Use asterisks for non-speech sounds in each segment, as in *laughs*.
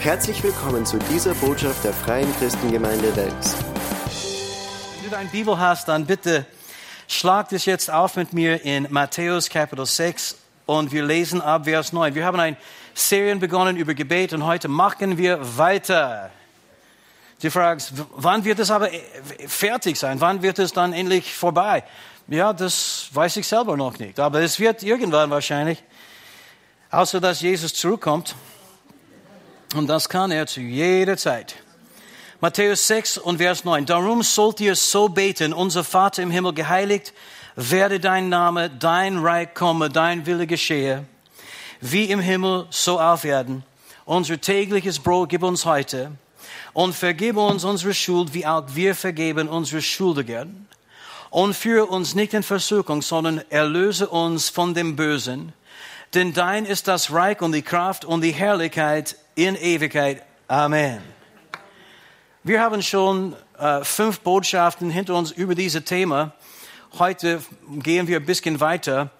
Herzlich willkommen zu dieser Botschaft der Freien Christengemeinde Wels. Wenn du deine Bibel hast, dann bitte schlag dich jetzt auf mit mir in Matthäus Kapitel 6 und wir lesen ab Vers 9. Wir haben eine Serie begonnen über Gebet und heute machen wir weiter. Du fragst, wann wird es aber fertig sein? Wann wird es dann endlich vorbei? Ja, das weiß ich selber noch nicht, aber es wird irgendwann wahrscheinlich. Außer dass Jesus zurückkommt. Und das kann er zu jeder Zeit. Matthäus 6 und Vers 9. Darum sollt ihr so beten, unser Vater im Himmel geheiligt, werde dein Name, dein Reich komme, dein Wille geschehe, wie im Himmel, so auf Erden. Unser tägliches Brot gib uns heute und vergib uns unsere Schuld, wie auch wir vergeben unsere Schuldigen. Und führe uns nicht in Versuchung, sondern erlöse uns von dem Bösen. Denn dein ist das Reich und die Kraft und die Herrlichkeit in Ewigkeit. Amen. Wir haben schon äh, fünf Botschaften hinter uns über dieses Thema. Heute gehen wir ein bisschen weiter.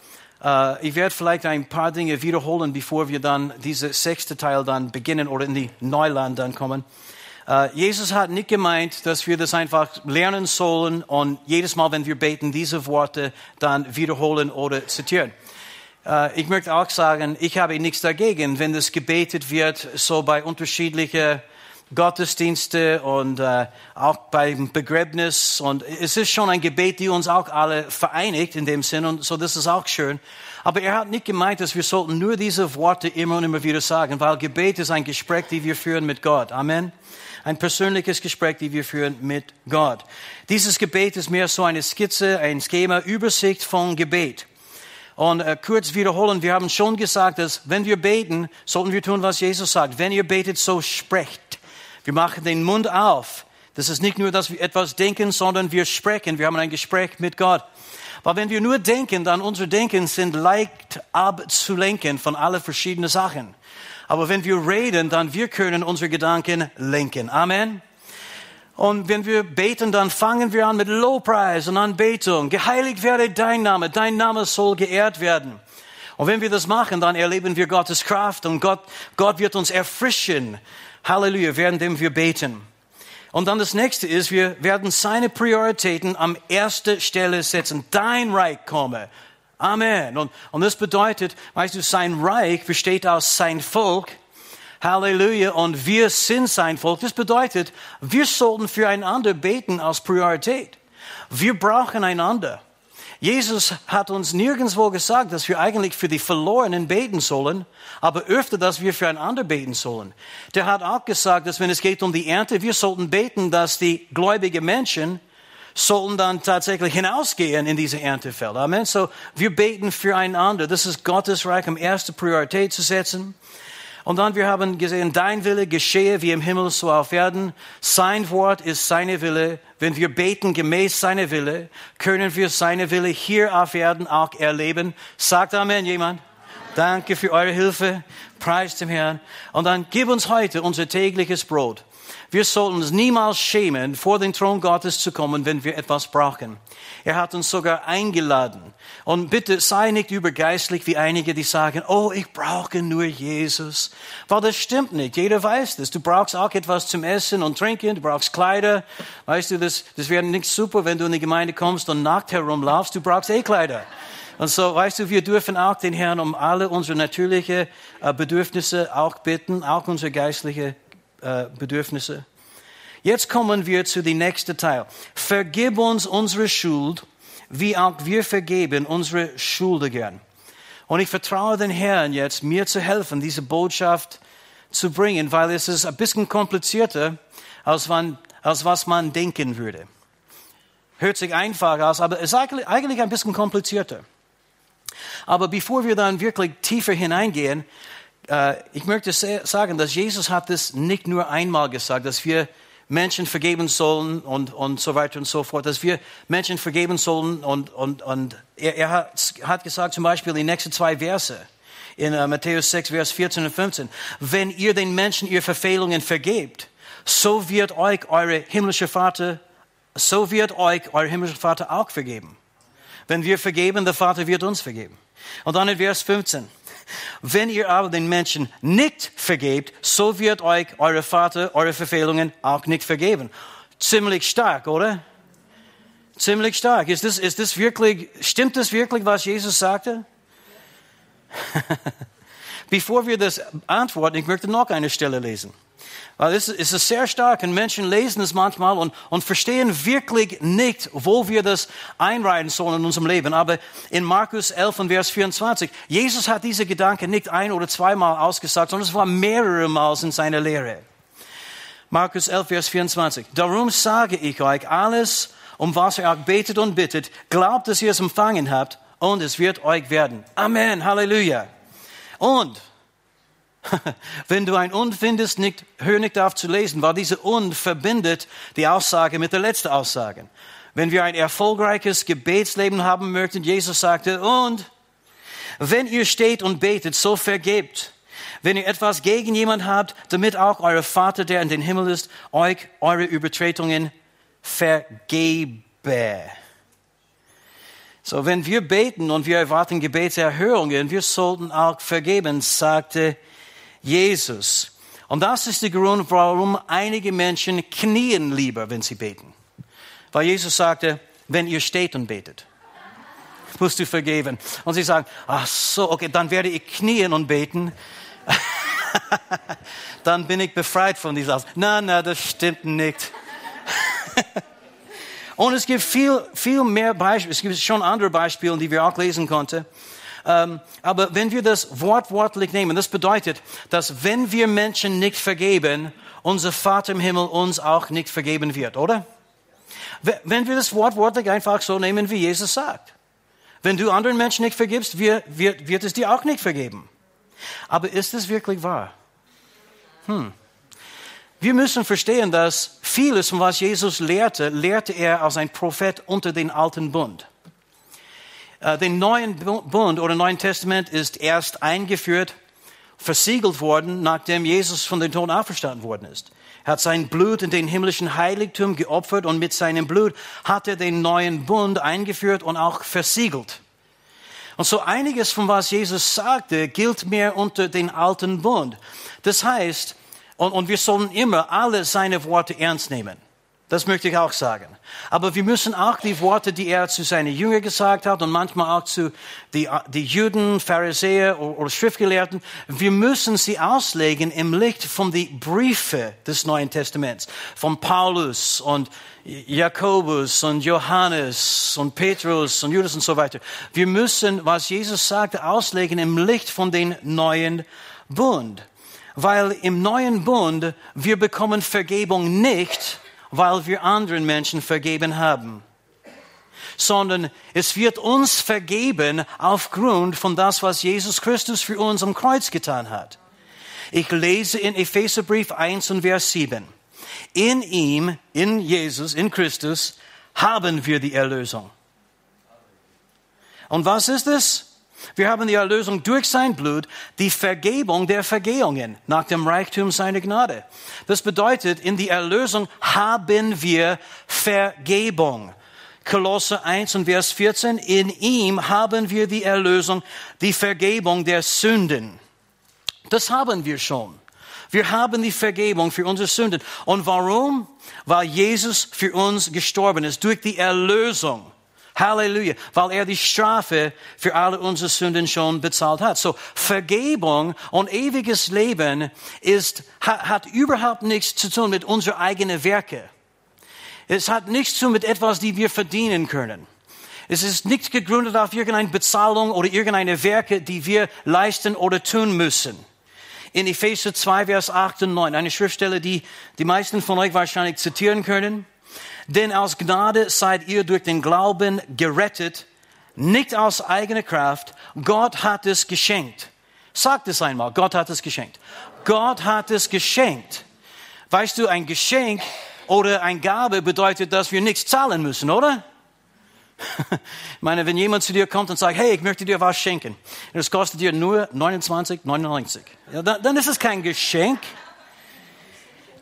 Äh, ich werde vielleicht ein paar Dinge wiederholen, bevor wir dann diese sechste Teil dann beginnen oder in die Neuland dann kommen. Äh, Jesus hat nicht gemeint, dass wir das einfach lernen sollen und jedes Mal, wenn wir beten, diese Worte dann wiederholen oder zitieren. Äh, ich möchte auch sagen, ich habe nichts dagegen, wenn das gebetet wird, so bei unterschiedlichen Gottesdienste und äh, auch beim Begräbnis. Und es ist schon ein Gebet, die uns auch alle vereinigt in dem Sinn. Und so, das ist auch schön. Aber er hat nicht gemeint, dass wir sollten nur diese Worte immer und immer wieder sagen, weil Gebet ist ein Gespräch, die wir führen mit Gott. Amen. Ein persönliches Gespräch, die wir führen mit Gott. Dieses Gebet ist mehr so eine Skizze, ein Schema, Übersicht von Gebet. Und äh, kurz wiederholen, wir haben schon gesagt, dass wenn wir beten, sollten wir tun, was Jesus sagt. Wenn ihr betet, so sprecht. Wir machen den Mund auf. Das ist nicht nur, dass wir etwas denken, sondern wir sprechen. Wir haben ein Gespräch mit Gott. Weil wenn wir nur denken, dann unsere Denken sind leicht abzulenken von allen verschiedenen Sachen. Aber wenn wir reden, dann wir können unsere Gedanken lenken. Amen. Und wenn wir beten, dann fangen wir an mit Lobpreis und Anbetung. Geheiligt werde dein Name, dein Name soll geehrt werden. Und wenn wir das machen, dann erleben wir Gottes Kraft und Gott, Gott wird uns erfrischen. Halleluja, während wir beten. Und dann das nächste ist, wir werden seine Prioritäten am erste Stelle setzen. Dein Reich komme. Amen. Und, und das bedeutet, weißt du, sein Reich besteht aus sein Volk Halleluja. Und wir sind sein Volk. Das bedeutet, wir sollten füreinander beten als Priorität. Wir brauchen einander. Jesus hat uns nirgendwo gesagt, dass wir eigentlich für die Verlorenen beten sollen, aber öfter, dass wir füreinander beten sollen. Der hat auch gesagt, dass wenn es geht um die Ernte, wir sollten beten, dass die gläubigen Menschen sollten dann tatsächlich hinausgehen in diese Erntefeld. Amen. So, wir beten füreinander. Das ist Gottes Reich um erste Priorität zu setzen. Und dann wir haben gesehen, dein Wille geschehe wie im Himmel so auf Erden. Sein Wort ist seine Wille. Wenn wir beten gemäß seiner Wille, können wir seine Wille hier auf Erden auch erleben. Sagt Amen jemand. Danke für eure Hilfe. Preis dem Herrn. Und dann gib uns heute unser tägliches Brot. Wir sollten uns niemals schämen, vor den Thron Gottes zu kommen, wenn wir etwas brauchen. Er hat uns sogar eingeladen. Und bitte sei nicht übergeistlich wie einige, die sagen, oh, ich brauche nur Jesus. Weil das stimmt nicht. Jeder weiß das. Du brauchst auch etwas zum Essen und Trinken. Du brauchst Kleider. Weißt du, das, das wäre nicht super, wenn du in die Gemeinde kommst und nackt herumlaufst. Du brauchst eh Kleider. Und so, weißt du, wir dürfen auch den Herrn um alle unsere natürlichen äh, Bedürfnisse auch bitten, auch unsere geistlichen äh, Bedürfnisse. Jetzt kommen wir zu dem nächsten Teil. Vergib uns unsere Schuld, wie auch wir vergeben unsere Schuldigen. Und ich vertraue den Herrn jetzt, mir zu helfen, diese Botschaft zu bringen, weil es ist ein bisschen komplizierter, als, man, als was man denken würde. Hört sich einfach aus, aber es ist eigentlich ein bisschen komplizierter. Aber bevor wir dann wirklich tiefer hineingehen, äh, ich möchte sagen, dass Jesus hat es nicht nur einmal gesagt, dass wir Menschen vergeben sollen und, und so weiter und so fort, dass wir Menschen vergeben sollen und, und, und er, er hat, hat gesagt zum Beispiel die nächsten zwei Verse in uh, Matthäus 6, Vers 14 und 15, wenn ihr den Menschen ihre Verfehlungen vergebt, so wird euch eure himmlische Vater, so wird euch euer himmlischer Vater auch vergeben. Wenn wir vergeben, der Vater wird uns vergeben. Und dann in Vers 15, Wenn ihr aber den Menschen nicht vergebt, so wird euch eure Vater eure Verfehlungen auch nicht vergeben. Ziemlich stark, oder? Ziemlich stark. Ist das, ist das wirklich, stimmt das wirklich, was Jesus sagte? *laughs* Bevor wir das antworten, ich möchte noch eine Stelle lesen. Weil es ist sehr stark und Menschen lesen es manchmal und, und verstehen wirklich nicht, wo wir das einreihen sollen in unserem Leben. Aber in Markus 11 und Vers 24, Jesus hat diese Gedanken nicht ein oder zweimal ausgesagt, sondern es war mehrere Mal in seiner Lehre. Markus 11, Vers 24. Darum sage ich euch, alles, um was ihr auch betet und bittet, glaubt, dass ihr es empfangen habt und es wird euch werden. Amen. Halleluja. Und *laughs* Wenn du ein Und findest, nicht, hör nicht auf zu lesen, weil diese Und verbindet die Aussage mit der letzten Aussage. Wenn wir ein erfolgreiches Gebetsleben haben möchten, Jesus sagte, und wenn ihr steht und betet, so vergebt. Wenn ihr etwas gegen jemand habt, damit auch euer Vater, der in den Himmel ist, euch eure Übertretungen vergebe. So, wenn wir beten und wir erwarten Gebetserhörungen, wir sollten auch vergeben, sagte Jesus. Und das ist der Grund, warum einige Menschen knien lieber, wenn sie beten. Weil Jesus sagte, wenn ihr steht und betet, musst du vergeben. Und sie sagen, ach so, okay, dann werde ich knien und beten. *laughs* dann bin ich befreit von dieser. Na, na, das stimmt nicht. *laughs* und es gibt viel, viel mehr Beispiele. Es gibt schon andere Beispiele, die wir auch lesen konnten. Ähm, aber wenn wir das wortwörtlich nehmen, das bedeutet, dass wenn wir Menschen nicht vergeben, unser Vater im Himmel uns auch nicht vergeben wird, oder? Wenn wir das wortwörtlich einfach so nehmen, wie Jesus sagt. Wenn du anderen Menschen nicht vergibst, wird, wird, es dir auch nicht vergeben. Aber ist es wirklich wahr? Hm. Wir müssen verstehen, dass vieles, von was Jesus lehrte, lehrte er als ein Prophet unter den alten Bund. Äh, den neuen Bund oder Neuen Testament ist erst eingeführt, versiegelt worden, nachdem Jesus von den Toten auferstanden worden ist. Er hat sein Blut in den himmlischen Heiligtum geopfert und mit seinem Blut hat er den neuen Bund eingeführt und auch versiegelt. Und so einiges von was Jesus sagte, gilt mehr unter den alten Bund. Das heißt, und, und wir sollen immer alle seine Worte ernst nehmen. Das möchte ich auch sagen. Aber wir müssen auch die Worte, die er zu seinen Jüngern gesagt hat und manchmal auch zu die, die Juden, Pharisäer oder Schriftgelehrten, wir müssen sie auslegen im Licht von den Briefe des Neuen Testaments, von Paulus und Jakobus und Johannes und Petrus und Judas und so weiter. Wir müssen, was Jesus sagte, auslegen im Licht von den neuen Bund. Weil im neuen Bund wir bekommen Vergebung nicht, weil wir anderen Menschen vergeben haben, sondern es wird uns vergeben aufgrund von das, was Jesus Christus für uns am Kreuz getan hat. Ich lese in Epheserbrief 1 und Vers 7. In ihm, in Jesus, in Christus, haben wir die Erlösung. Und was ist es? Wir haben die Erlösung durch sein Blut, die Vergebung der Vergehungen nach dem Reichtum seiner Gnade. Das bedeutet, in die Erlösung haben wir Vergebung. Kolosse 1 und Vers 14, in ihm haben wir die Erlösung, die Vergebung der Sünden. Das haben wir schon. Wir haben die Vergebung für unsere Sünden. Und warum? Weil Jesus für uns gestorben ist, durch die Erlösung. Halleluja, weil er die Strafe für alle unsere Sünden schon bezahlt hat. So Vergebung und ewiges Leben ist, hat, hat überhaupt nichts zu tun mit unseren eigenen Werke. Es hat nichts zu tun mit etwas, die wir verdienen können. Es ist nicht gegründet auf irgendeine Bezahlung oder irgendeine Werke, die wir leisten oder tun müssen. In Epheser 2, Vers 8 und 9, eine Schriftstelle, die die meisten von euch wahrscheinlich zitieren können. Denn aus Gnade seid ihr durch den Glauben gerettet, nicht aus eigener Kraft. Gott hat es geschenkt. Sagt es einmal, Gott hat es geschenkt. Gott hat es geschenkt. Weißt du, ein Geschenk oder ein Gabe bedeutet, dass wir nichts zahlen müssen, oder? Ich *laughs* meine, wenn jemand zu dir kommt und sagt, hey, ich möchte dir was schenken, und es kostet dir nur 29,99, ja, dann ist es kein Geschenk.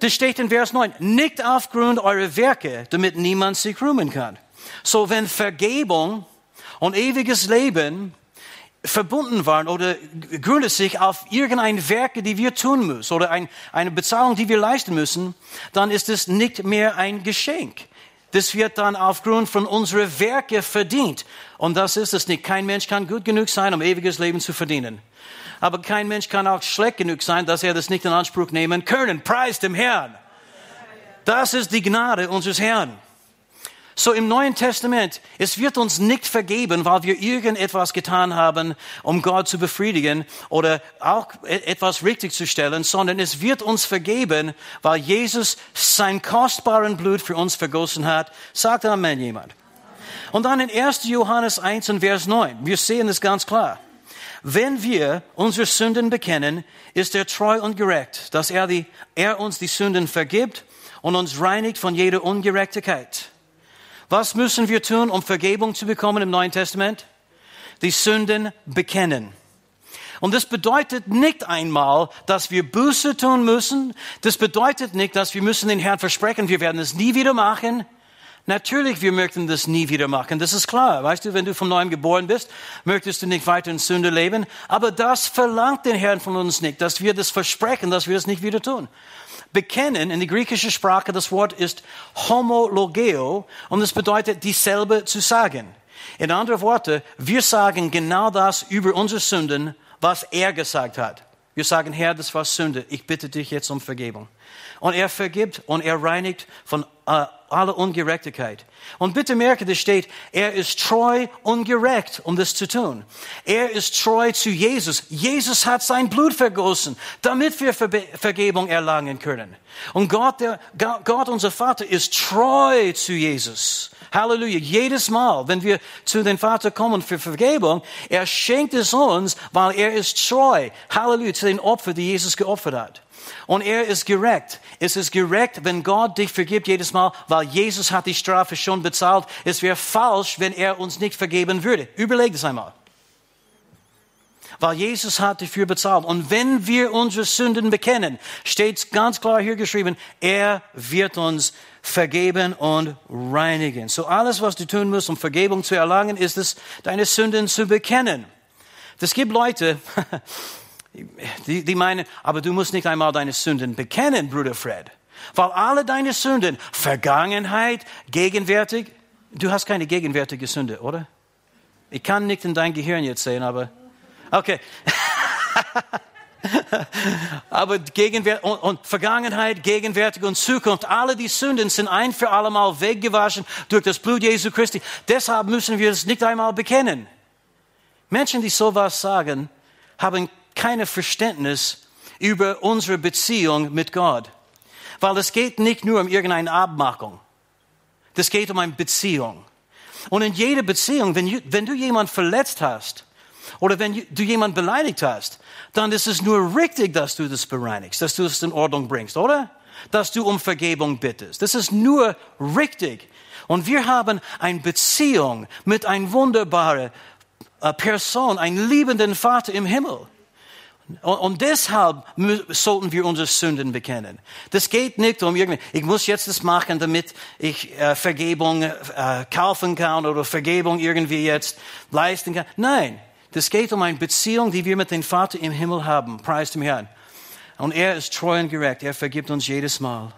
Das steht in Vers 9. Nicht aufgrund eurer Werke, damit niemand sich rühmen kann. So, wenn Vergebung und ewiges Leben verbunden waren oder gründet sich auf irgendein Werke, die wir tun müssen oder ein, eine Bezahlung, die wir leisten müssen, dann ist es nicht mehr ein Geschenk. Das wird dann aufgrund von unseren Werke verdient. Und das ist es nicht. Kein Mensch kann gut genug sein, um ewiges Leben zu verdienen. Aber kein Mensch kann auch schlecht genug sein, dass er das nicht in Anspruch nehmen können. Preis dem Herrn. Das ist die Gnade unseres Herrn. So im Neuen Testament, es wird uns nicht vergeben, weil wir irgendetwas getan haben, um Gott zu befriedigen oder auch e-, etwas richtig zu stellen, sondern es wird uns vergeben, weil Jesus sein kostbaren Blut für uns vergossen hat. Sagt Amen jemand. Und dann in 1. Johannes 1 und Vers 9, wir sehen es ganz klar. Wenn wir unsere Sünden bekennen, ist er treu und gerecht, dass er, die, er uns die Sünden vergibt und uns reinigt von jeder Ungerechtigkeit. Was müssen wir tun, um Vergebung zu bekommen im Neuen Testament? Die Sünden bekennen. Und das bedeutet nicht einmal, dass wir Buße tun müssen. Das bedeutet nicht, dass wir müssen den Herrn versprechen, wir werden es nie wieder machen. Natürlich, wir möchten das nie wieder machen. Das ist klar. Weißt du, wenn du von neuem geboren bist, möchtest du nicht weiter in Sünde leben. Aber das verlangt den Herrn von uns nicht, dass wir das versprechen, dass wir es nicht wieder tun. Bekennen in die griechische Sprache, das Wort ist homologeo und es bedeutet dieselbe zu sagen. In anderen Worten, wir sagen genau das über unsere Sünden, was er gesagt hat. Wir sagen, Herr, das war Sünde. Ich bitte dich jetzt um Vergebung. Und er vergibt und er reinigt von äh, aller Ungerechtigkeit. Und bitte merke, das steht, er ist treu und gerecht, um das zu tun. Er ist treu zu Jesus. Jesus hat sein Blut vergossen, damit wir Ver Vergebung erlangen können. Und Gott, der, Gott, unser Vater, ist treu zu Jesus. Halleluja. Jedes Mal, wenn wir zu den Vater kommen für Vergebung, er schenkt es uns, weil er ist treu. Halleluja. Zu den Opfern, die Jesus geopfert hat. Und er ist gerecht. Es ist gerecht, wenn Gott dich vergibt jedes Mal, weil Jesus hat die Strafe schon bezahlt. Es wäre falsch, wenn er uns nicht vergeben würde. Überleg das einmal. Weil Jesus hat dafür bezahlt. Und wenn wir unsere Sünden bekennen, steht ganz klar hier geschrieben, er wird uns vergeben und reinigen. So alles, was du tun musst, um Vergebung zu erlangen, ist es, deine Sünden zu bekennen. Es gibt Leute, *laughs* Die, die meinen, aber du musst nicht einmal deine Sünden bekennen, Bruder Fred. Weil alle deine Sünden, Vergangenheit, gegenwärtig, du hast keine gegenwärtige Sünde, oder? Ich kann nicht in dein Gehirn jetzt sehen, aber, okay. *laughs* aber Gegenwart und, und, Vergangenheit, Gegenwärtig und Zukunft, alle die Sünden sind ein für allemal weggewaschen durch das Blut Jesu Christi. Deshalb müssen wir es nicht einmal bekennen. Menschen, die sowas sagen, haben keine Verständnis über unsere Beziehung mit Gott. Weil es geht nicht nur um irgendeine Abmachung. Das geht um eine Beziehung. Und in jeder Beziehung, wenn, wenn du jemanden verletzt hast oder wenn du jemanden beleidigt hast, dann ist es nur richtig, dass du das bereinigst, dass du es in Ordnung bringst, oder? Dass du um Vergebung bittest. Das ist nur richtig. Und wir haben eine Beziehung mit einer wunderbaren äh, Person, einem liebenden Vater im Himmel. Und deshalb sollten wir unsere Sünden bekennen. Das geht nicht um irgendwie, ich muss jetzt das machen, damit ich äh, Vergebung äh, kaufen kann oder Vergebung irgendwie jetzt leisten kann. Nein, das geht um eine Beziehung, die wir mit dem Vater im Himmel haben. Preis dem Herrn. Und er ist treu und gerecht. Er vergibt uns jedes Mal.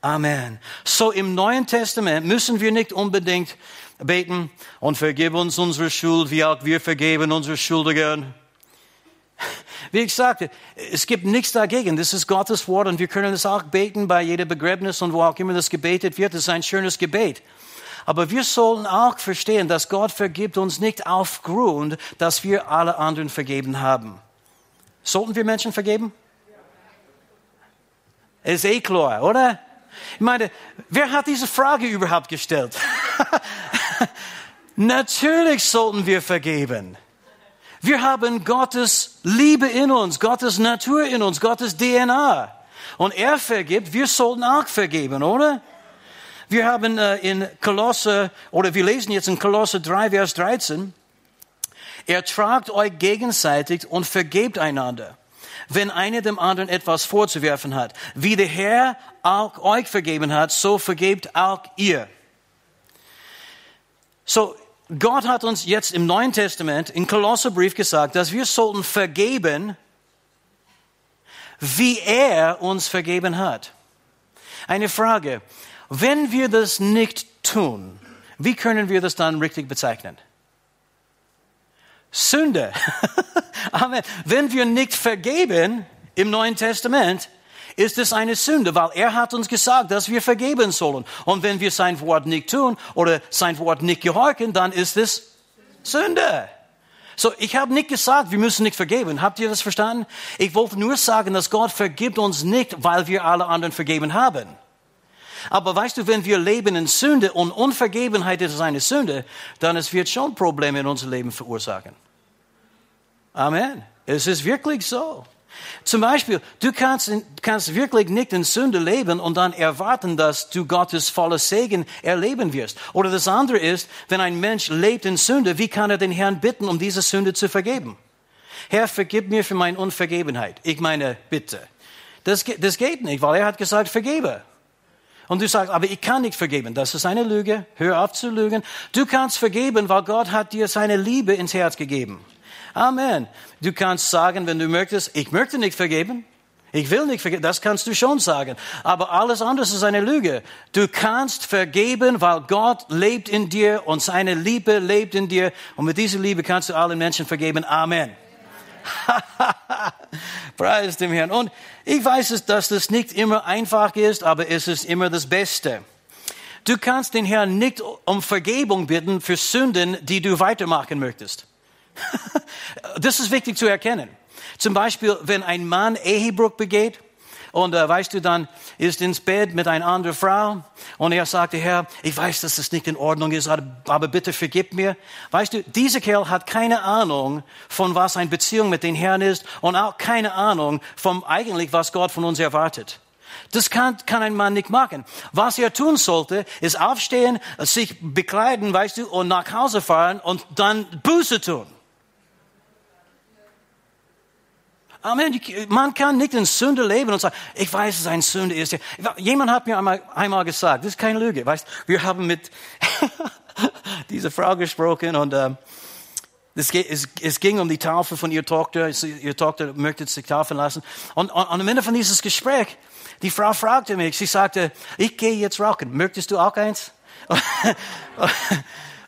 Amen. So im Neuen Testament müssen wir nicht unbedingt beten und vergib uns unsere Schuld, wie auch wir vergeben unsere Schuldigen. Wie ich sagte, es gibt nichts dagegen. Das ist Gottes Wort und wir können es auch beten bei jeder Begräbnis und wo auch immer das gebetet wird. Das ist ein schönes Gebet. Aber wir sollen auch verstehen, dass Gott vergibt uns nicht aufgrund, dass wir alle anderen vergeben haben. Sollten wir Menschen vergeben? Ist eh klar, oder? Ich meine, wer hat diese Frage überhaupt gestellt? *laughs* Natürlich sollten wir vergeben. Wir haben Gottes Liebe in uns, Gottes Natur in uns, Gottes DNA. Und er vergibt, wir sollten auch vergeben, oder? Wir haben äh, in Kolosse, oder wir lesen jetzt in Kolosse 3, Vers 13, ertragt euch gegenseitig und vergebt einander, wenn einer dem anderen etwas vorzuwerfen hat. Wie der Herr auch euch vergeben hat, so vergebt auch ihr. So, Gott hat uns jetzt im Neuen Testament, im Kolosserbrief gesagt, dass wir sollten vergeben, wie er uns vergeben hat. Eine Frage. Wenn wir das nicht tun, wie können wir das dann richtig bezeichnen? Sünde. *laughs* Amen. Wenn wir nicht vergeben im Neuen Testament, ist es eine Sünde, weil er hat uns gesagt, dass wir vergeben sollen. Und wenn wir sein Wort nicht tun oder sein Wort nicht gehorchen, dann ist es Sünde. So, ich habe nicht gesagt, wir müssen nicht vergeben. Habt ihr das verstanden? Ich wollte nur sagen, dass Gott vergibt uns nicht, weil wir alle anderen vergeben haben. Aber weißt du, wenn wir leben in Sünde und Unvergebenheit ist eine Sünde, dann es wird schon Probleme in unserem Leben verursachen. Amen. Es ist wirklich so. Zum Beispiel, du kannst, kannst wirklich nicht in Sünde leben und dann erwarten, dass du Gottes volles Segen erleben wirst. Oder das andere ist, wenn ein Mensch lebt in Sünde, wie kann er den Herrn bitten, um diese Sünde zu vergeben? Herr, vergib mir für meine Unvergebenheit. Ich meine, bitte. Das, das geht nicht, weil er hat gesagt, vergebe. Und du sagst, aber ich kann nicht vergeben. Das ist eine Lüge. Hör auf zu lügen. Du kannst vergeben, weil Gott hat dir seine Liebe ins Herz gegeben. Amen. Du kannst sagen, wenn du möchtest, ich möchte nicht vergeben. Ich will nicht vergeben. Das kannst du schon sagen. Aber alles andere ist eine Lüge. Du kannst vergeben, weil Gott lebt in dir und seine Liebe lebt in dir. Und mit dieser Liebe kannst du allen Menschen vergeben. Amen. *laughs* Preis dem Herrn. Und ich weiß, dass das nicht immer einfach ist, aber es ist immer das Beste. Du kannst den Herrn nicht um Vergebung bitten für Sünden, die du weitermachen möchtest. *laughs* das ist wichtig zu erkennen. Zum Beispiel, wenn ein Mann Ehebruch begeht und äh, weißt du, dann ist ins Bett mit einer anderen Frau und er sagte, Herr, ich weiß, dass das nicht in Ordnung ist, aber bitte vergib mir. Weißt du, dieser Kerl hat keine Ahnung von was eine Beziehung mit den Herrn ist und auch keine Ahnung von eigentlich, was Gott von uns erwartet. Das kann, kann ein Mann nicht machen. Was er tun sollte, ist aufstehen, sich bekleiden, weißt du, und nach Hause fahren und dann Buße tun. Amen. Man kann nicht in Sünde leben und sagen, ich weiß, dass es eine Sünde ist. Jemand hat mir einmal, einmal gesagt, das ist keine Lüge. Weißt, wir haben mit *laughs* dieser Frau gesprochen und ähm, es, ging um die Taufe von ihrer Tochter. Ihre Tochter möchte sich taufen lassen. Und, und, und am Ende von dieses Gespräch, die Frau fragte mich, sie sagte, ich gehe jetzt rauchen. Möchtest du auch eins? *laughs*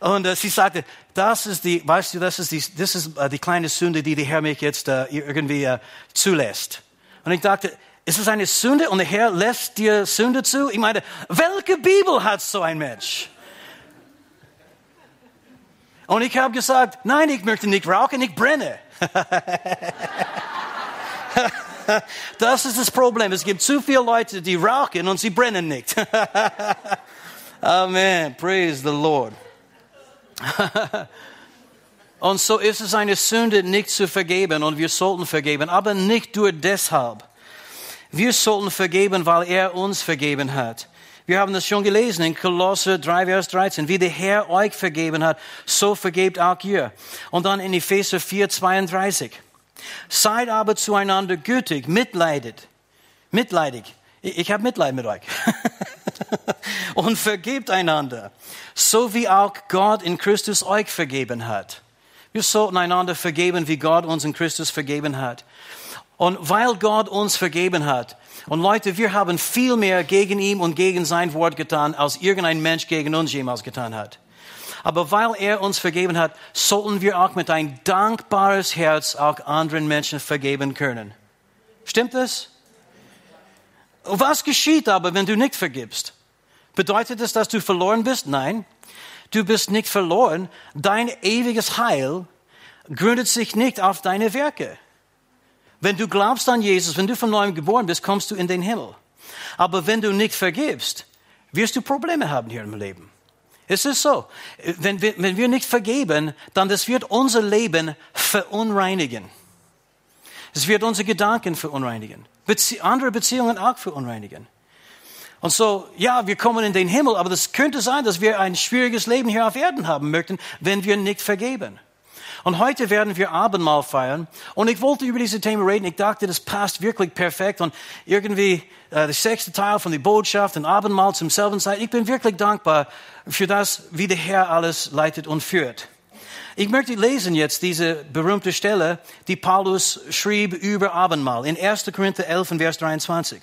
Und äh, sie sagte, das ist die, weißt du, das ist die, das ist äh, die kleine Sünde, die der Herr mich jetzt äh, irgendwie äh, zulässt. Und ich dachte, ist es eine Sünde und der Herr lässt dir Sünde zu? Ich meine, welche Bibel hat so ein Mensch? Und ich habe gesagt, nein, ich möchte nicht rauchen, ich brenne. *laughs* das ist das Problem. Es gibt zu viele Leute, die rauchen und sie brennen nicht. *laughs* Amen. Praise the Lord. *laughs* und so ist es eine Sünde, nicht zu vergeben und wir sollten vergeben, aber nicht nur deshalb. Wir sollten vergeben, weil er uns vergeben hat. Wir haben das schon gelesen in Kolosse 3, Vers 13. Wie der Herr euch vergeben hat, so vergebt auch ihr. Und dann in Epheser 4, 32. Seid aber zueinander gütig, mitleidet. Mitleidig. Ich, ich habe Mitleid mit euch. *laughs* *laughs* und vergebt einander, so wie auch Gott in Christus euch vergeben hat. Wir sollten einander vergeben, wie Gott uns in Christus vergeben hat. Und weil Gott uns vergeben hat, und Leute, wir haben viel mehr gegen ihn und gegen sein Wort getan, als irgendein Mensch gegen uns jemals getan hat. Aber weil er uns vergeben hat, sollten wir auch mit ein dankbares Herz auch anderen Menschen vergeben können. Stimmt das? Was geschieht aber, wenn du nicht vergibst? Bedeutet es, dass du verloren bist? Nein. Du bist nicht verloren. Dein ewiges Heil gründet sich nicht auf deine Werke. Wenn du glaubst an Jesus, wenn du von neuem geboren bist, kommst du in den Himmel. Aber wenn du nicht vergibst, wirst du Probleme haben hier im Leben. Es ist so. Wenn wir, wenn wir nicht vergeben, dann das wird unser Leben verunreinigen. Es wird unsere Gedanken verunreinigen. Bezie andere Beziehungen auch verunreinigen. Und so, ja, wir kommen in den Himmel, aber das könnte sein, dass wir ein schwieriges Leben hier auf Erden haben möchten, wenn wir nicht vergeben. Und heute werden wir Abendmahl feiern. Und ich wollte über diese Themen reden. Ich dachte, das passt wirklich perfekt. Und irgendwie äh, der sechste Teil von der Botschaft, ein Abendmahl zum selben Zeit. Ich bin wirklich dankbar für das, wie der Herr alles leitet und führt. Ich möchte lesen jetzt diese berühmte Stelle, die Paulus schrieb über Abendmahl in 1. Korinther 11, Vers 23.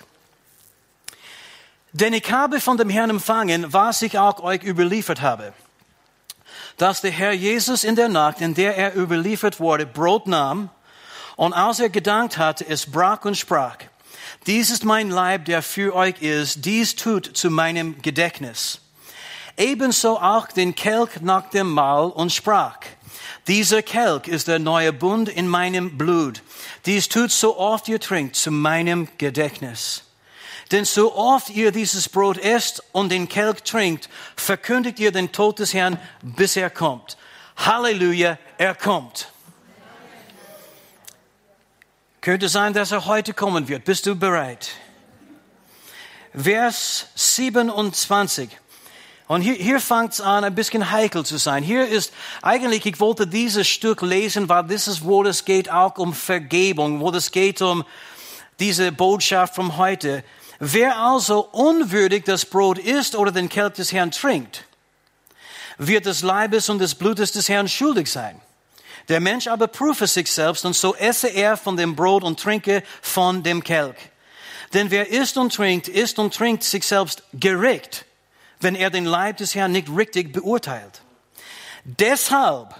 Denn ich habe von dem Herrn empfangen, was ich auch euch überliefert habe. Dass der Herr Jesus in der Nacht, in der er überliefert wurde, Brot nahm und als er gedankt hatte, es brach und sprach. Dies ist mein Leib, der für euch ist. Dies tut zu meinem Gedächtnis. Ebenso auch den Kelch nach dem Mahl und sprach. Dieser Kelch ist der neue Bund in meinem Blut. Dies tut so oft ihr trinkt zu meinem Gedächtnis. Denn so oft ihr dieses Brot esst und den Kelch trinkt, verkündigt ihr den Tod des Herrn, bis er kommt. Halleluja, er kommt. Könnte sein, dass er heute kommen wird. Bist du bereit? Vers 27. Und hier, hier fängt es an, ein bisschen heikel zu sein. Hier ist eigentlich, ich wollte dieses Stück lesen, weil das ist, wo es geht auch um Vergebung, wo es geht um diese Botschaft von heute. Wer also unwürdig das Brot isst oder den Kelch des Herrn trinkt, wird des Leibes und des Blutes des Herrn schuldig sein. Der Mensch aber prüfe sich selbst und so esse er von dem Brot und trinke von dem Kelch. Denn wer isst und trinkt, isst und trinkt sich selbst gerecht wenn er den Leib des Herrn nicht richtig beurteilt. Deshalb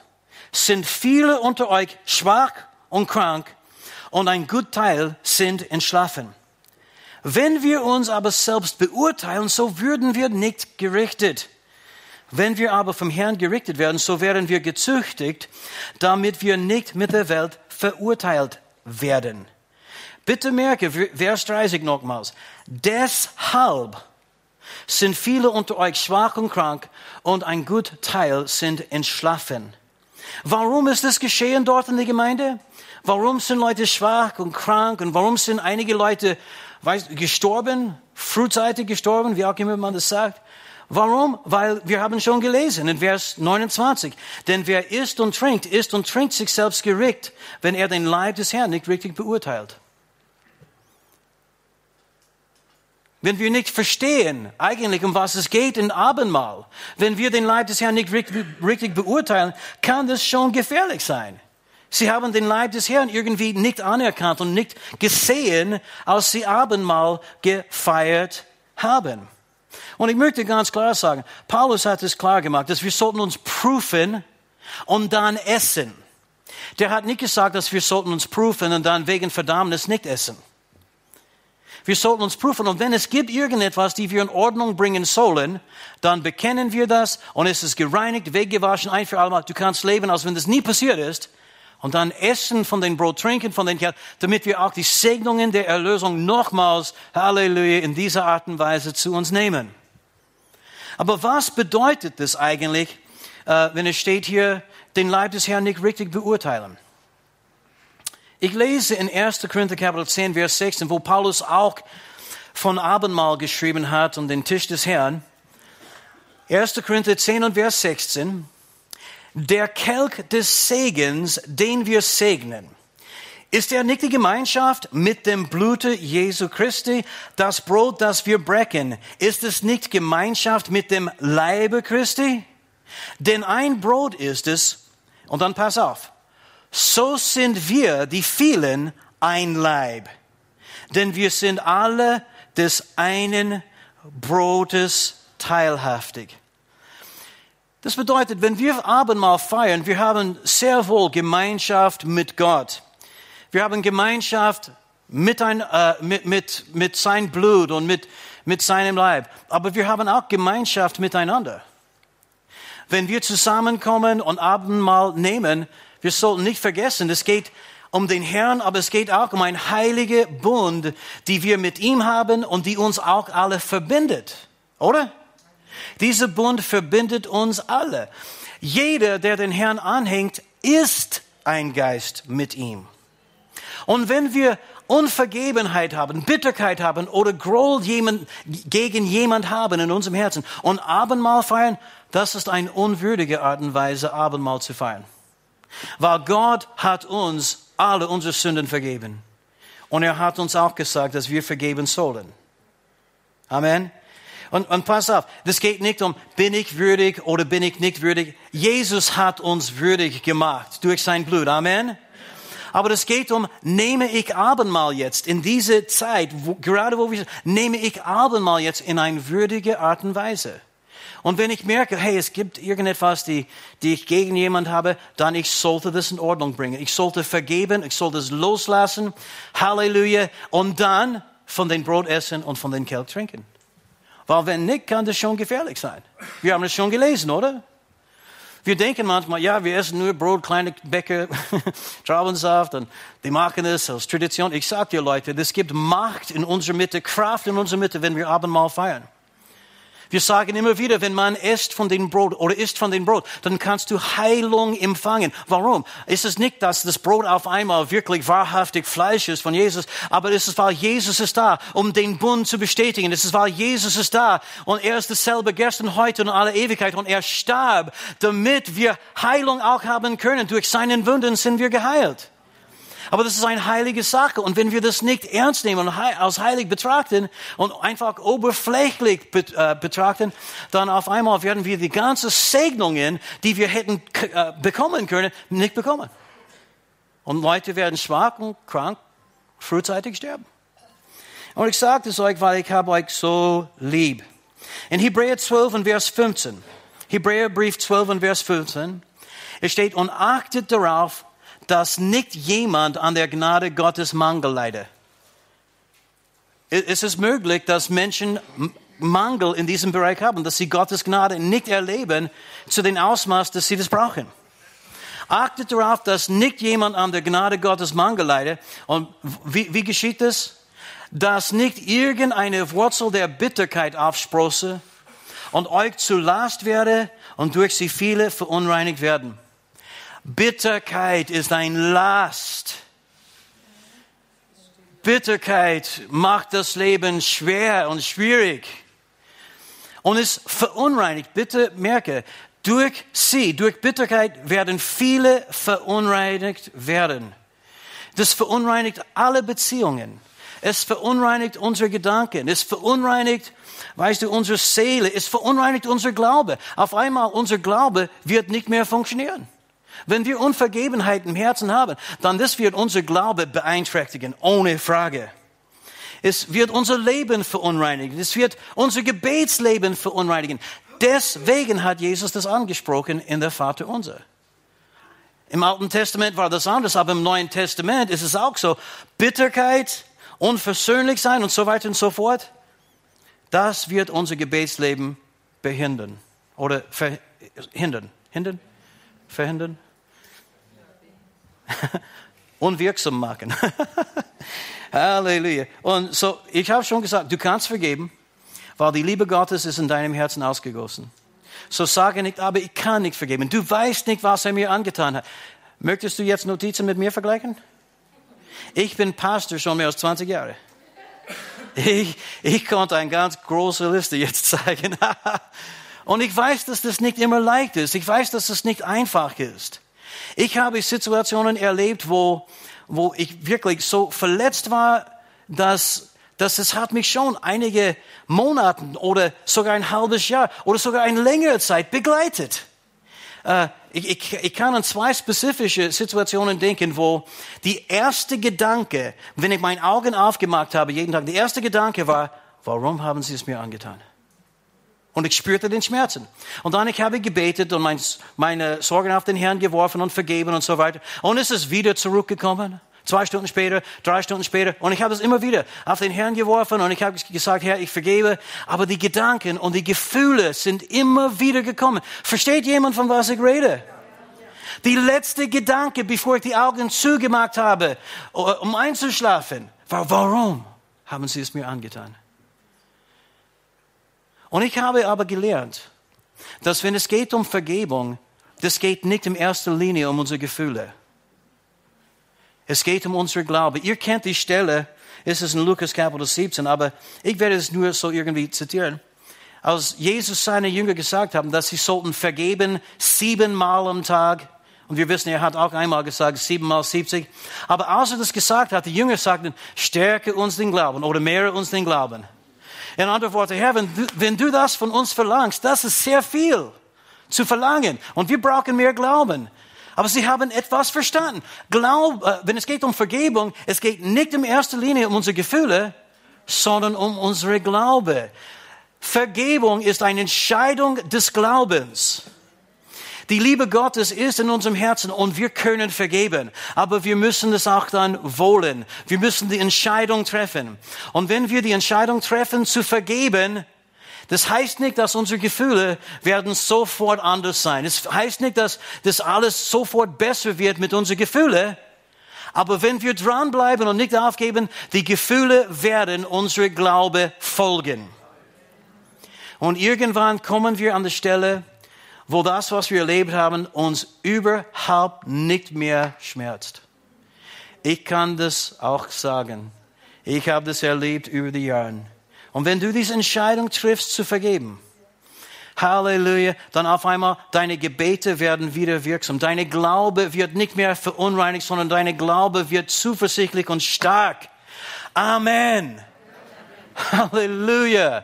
sind viele unter euch schwach und krank und ein gut Teil sind entschlafen. Wenn wir uns aber selbst beurteilen, so würden wir nicht gerichtet. Wenn wir aber vom Herrn gerichtet werden, so werden wir gezüchtigt, damit wir nicht mit der Welt verurteilt werden. Bitte merke, Vers 30 nochmals. Deshalb sind viele unter euch schwach und krank und ein gut Teil sind entschlafen. Warum ist das geschehen dort in der Gemeinde? Warum sind Leute schwach und krank und warum sind einige Leute weiß, gestorben, frühzeitig gestorben, wie auch immer man das sagt? Warum? Weil wir haben schon gelesen in Vers 29. Denn wer isst und trinkt, isst und trinkt sich selbst gerecht, wenn er den Leib des Herrn nicht richtig beurteilt. Wenn wir nicht verstehen eigentlich, um was es geht in Abendmahl, wenn wir den Leib des Herrn nicht richtig beurteilen, kann das schon gefährlich sein. Sie haben den Leib des Herrn irgendwie nicht anerkannt und nicht gesehen, als sie Abendmahl gefeiert haben. Und ich möchte ganz klar sagen, Paulus hat es klar gemacht, dass wir sollten uns prüfen und dann essen. Der hat nicht gesagt, dass wir sollten uns prüfen und dann wegen Verdammnis nicht essen. Wir sollten uns prüfen. Und wenn es gibt irgendetwas, die wir in Ordnung bringen sollen, dann bekennen wir das und es ist gereinigt, weggewaschen, ein für allemal. Du kannst leben, als wenn das nie passiert ist. Und dann essen von den Brot, trinken von den Kerl, damit wir auch die Segnungen der Erlösung nochmals, Halleluja, in dieser Art und Weise zu uns nehmen. Aber was bedeutet das eigentlich, äh, wenn es steht hier, den Leib des Herrn nicht richtig beurteilen? Ich lese in 1. Korinther Kapitel 10, Vers 16, wo Paulus auch von Abendmahl geschrieben hat und den Tisch des Herrn. 1. Korinther 10 und Vers 16. Der Kelch des Segens, den wir segnen, ist er nicht die Gemeinschaft mit dem Blute Jesu Christi? Das Brot, das wir brechen, ist es nicht Gemeinschaft mit dem Leibe Christi? Denn ein Brot ist es, und dann pass auf, so sind wir, die vielen, ein Leib. Denn wir sind alle des einen Brotes teilhaftig. Das bedeutet, wenn wir Abendmahl feiern, wir haben sehr wohl Gemeinschaft mit Gott. Wir haben Gemeinschaft mit, ein, äh, mit, mit, mit sein Blut und mit, mit seinem Leib. Aber wir haben auch Gemeinschaft miteinander. Wenn wir zusammenkommen und Abendmahl nehmen, wir sollten nicht vergessen, es geht um den Herrn, aber es geht auch um ein heiliger Bund, die wir mit ihm haben und die uns auch alle verbindet. Oder? Dieser Bund verbindet uns alle. Jeder, der den Herrn anhängt, ist ein Geist mit ihm. Und wenn wir Unvergebenheit haben, Bitterkeit haben oder Groll jemand, gegen jemand haben in unserem Herzen und Abendmahl feiern, das ist eine unwürdige Art und Weise, Abendmahl zu feiern. Weil Gott hat uns alle unsere Sünden vergeben. Und er hat uns auch gesagt, dass wir vergeben sollen. Amen. Und, und pass auf, das geht nicht um, bin ich würdig oder bin ich nicht würdig. Jesus hat uns würdig gemacht durch sein Blut. Amen. Aber es geht um, nehme ich Abendmahl jetzt in diese Zeit, wo, gerade wo wir, nehme ich Abendmahl jetzt in eine würdige Art und Weise. Und wenn ich merke, hey, es gibt irgendetwas, die, die ich gegen jemand habe, dann ich sollte das in Ordnung bringen. Ich sollte vergeben, ich sollte es loslassen. Halleluja. Und dann von dem Brot essen und von dem Kelch trinken. Weil wenn nicht, kann das schon gefährlich sein. Wir haben es schon gelesen, oder? Wir denken manchmal, ja, wir essen nur Brot, kleine Bäcker, *laughs* Traubensaft und die machen es aus Tradition. Ich sage dir Leute, es gibt Macht in unserer Mitte, Kraft in unserer Mitte, wenn wir Abendmahl feiern. Wir sagen immer wieder, wenn man isst von dem Brot oder isst von dem Brot, dann kannst du Heilung empfangen. Warum? Ist es nicht, dass das Brot auf einmal wirklich wahrhaftig Fleisch ist von Jesus, aber es ist, weil Jesus ist da, um den Bund zu bestätigen. Es ist, weil Jesus ist da und er ist dasselbe gestern, heute und alle Ewigkeit und er starb, damit wir Heilung auch haben können. Durch seinen Wunden sind wir geheilt. Aber das ist eine heilige Sache. Und wenn wir das nicht ernst nehmen und als heilig betrachten und einfach oberflächlich äh, betrachten, dann auf einmal werden wir die ganzen Segnungen, die wir hätten äh, bekommen können, nicht bekommen. Und Leute werden schwach und krank, frühzeitig sterben. Und ich sage es euch, weil ich habe euch so lieb. In Hebräer 12 und Vers 15, Hebräerbrief 12 und Vers 15, es steht, und achtet darauf, dass nicht jemand an der Gnade Gottes Mangel leide. Es ist möglich, dass Menschen Mangel in diesem Bereich haben, dass sie Gottes Gnade nicht erleben zu dem Ausmaß, dass sie das brauchen. Achtet darauf, dass nicht jemand an der Gnade Gottes Mangel leide. Und wie, wie geschieht das? Dass nicht irgendeine Wurzel der Bitterkeit aufsprosse und euch zu Last werde und durch sie viele verunreinigt werden. Bitterkeit ist ein Last. Bitterkeit macht das Leben schwer und schwierig. Und es verunreinigt. Bitte merke, durch sie, durch Bitterkeit werden viele verunreinigt werden. Das verunreinigt alle Beziehungen. Es verunreinigt unsere Gedanken. Es verunreinigt, weißt du, unsere Seele. Es verunreinigt unser Glaube. Auf einmal unser Glaube wird nicht mehr funktionieren. Wenn wir Unvergebenheit im Herzen haben, dann das wird unser Glaube beeinträchtigen, ohne Frage. Es wird unser Leben verunreinigen. Es wird unser Gebetsleben verunreinigen. Deswegen hat Jesus das angesprochen in der Vater unser. Im Alten Testament war das anders, aber im Neuen Testament ist es auch so. Bitterkeit, unversöhnlich sein und so weiter und so fort. Das wird unser Gebetsleben behindern oder verhindern. Hindern? Verhindern? *laughs* unwirksam machen. *laughs* Halleluja. Und so, ich habe schon gesagt, du kannst vergeben, weil die Liebe Gottes ist in deinem Herzen ausgegossen. So sage nicht, aber ich kann nicht vergeben. Du weißt nicht, was er mir angetan hat. Möchtest du jetzt Notizen mit mir vergleichen? Ich bin Pastor schon mehr als 20 Jahre. Ich, ich konnte eine ganz große Liste jetzt *laughs* zeigen. Und ich weiß, dass das nicht immer leicht ist. Ich weiß, dass das nicht einfach ist. Ich habe Situationen erlebt, wo, wo ich wirklich so verletzt war, dass, dass es hat mich schon einige Monate oder sogar ein halbes Jahr oder sogar eine längere Zeit begleitet. Äh, ich, ich, ich kann an zwei spezifische Situationen denken, wo die erste Gedanke, wenn ich meine Augen aufgemacht habe jeden Tag, der erste Gedanke war, warum haben Sie es mir angetan? Und ich spürte den Schmerzen. Und dann ich habe gebetet und meine Sorgen auf den Herrn geworfen und vergeben und so weiter. Und es ist wieder zurückgekommen. Zwei Stunden später, drei Stunden später. Und ich habe es immer wieder auf den Herrn geworfen und ich habe gesagt, Herr, ich vergebe. Aber die Gedanken und die Gefühle sind immer wieder gekommen. Versteht jemand, von was ich rede? Die letzte Gedanke, bevor ich die Augen zugemacht habe, um einzuschlafen, war, warum haben Sie es mir angetan? Und ich habe aber gelernt, dass wenn es geht um Vergebung, das geht nicht in erster Linie um unsere Gefühle. Es geht um unsere Glaube. Ihr kennt die Stelle, es ist in Lukas Kapitel 17, aber ich werde es nur so irgendwie zitieren. Als Jesus seine Jünger gesagt haben, dass sie sollten vergeben siebenmal am Tag, Und wir wissen, er hat auch einmal gesagt, siebenmal siebzig. Aber als er das gesagt hat, die Jünger sagten, stärke uns den Glauben oder mehre uns den Glauben. In anderen Worten, Herr, wenn du, wenn du das von uns verlangst, das ist sehr viel zu verlangen. Und wir brauchen mehr Glauben. Aber sie haben etwas verstanden. Glaub, äh, wenn es geht um Vergebung, es geht nicht in erster Linie um unsere Gefühle, sondern um unsere Glaube. Vergebung ist eine Entscheidung des Glaubens. Die Liebe Gottes ist in unserem Herzen und wir können vergeben. Aber wir müssen es auch dann wollen. Wir müssen die Entscheidung treffen. Und wenn wir die Entscheidung treffen zu vergeben, das heißt nicht, dass unsere Gefühle werden sofort anders sein. Es heißt nicht, dass das alles sofort besser wird mit unseren Gefühlen. Aber wenn wir dranbleiben und nicht aufgeben, die Gefühle werden unsere Glaube folgen. Und irgendwann kommen wir an die Stelle, wo das, was wir erlebt haben, uns überhaupt nicht mehr schmerzt. Ich kann das auch sagen. Ich habe das erlebt über die Jahre. Und wenn du diese Entscheidung triffst, zu vergeben, Halleluja, dann auf einmal deine Gebete werden wieder wirksam. Deine Glaube wird nicht mehr verunreinigt, sondern deine Glaube wird zuversichtlich und stark. Amen. Halleluja.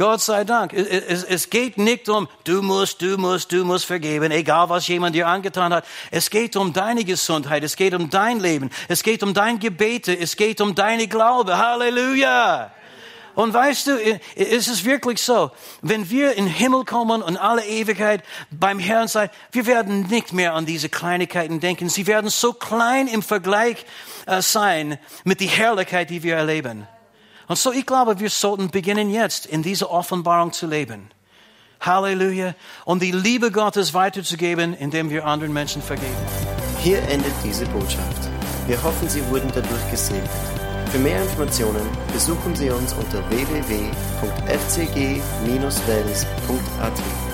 Gott sei Dank. Es, es, geht nicht um, du musst, du musst, du musst vergeben, egal was jemand dir angetan hat. Es geht um deine Gesundheit. Es geht um dein Leben. Es geht um dein Gebete. Es geht um deine Glaube. Halleluja. Und weißt du, es ist wirklich so, wenn wir in den Himmel kommen und alle Ewigkeit beim Herrn sein, wir werden nicht mehr an diese Kleinigkeiten denken. Sie werden so klein im Vergleich äh, sein mit der Herrlichkeit, die wir erleben. Und so, ich glaube, wir sollten beginnen jetzt in dieser Offenbarung zu leben. Halleluja. Und die Liebe Gottes weiterzugeben, indem wir anderen Menschen vergeben. Hier endet diese Botschaft. Wir hoffen, Sie wurden dadurch gesegnet. Für mehr Informationen besuchen Sie uns unter www.fcg-wells.at.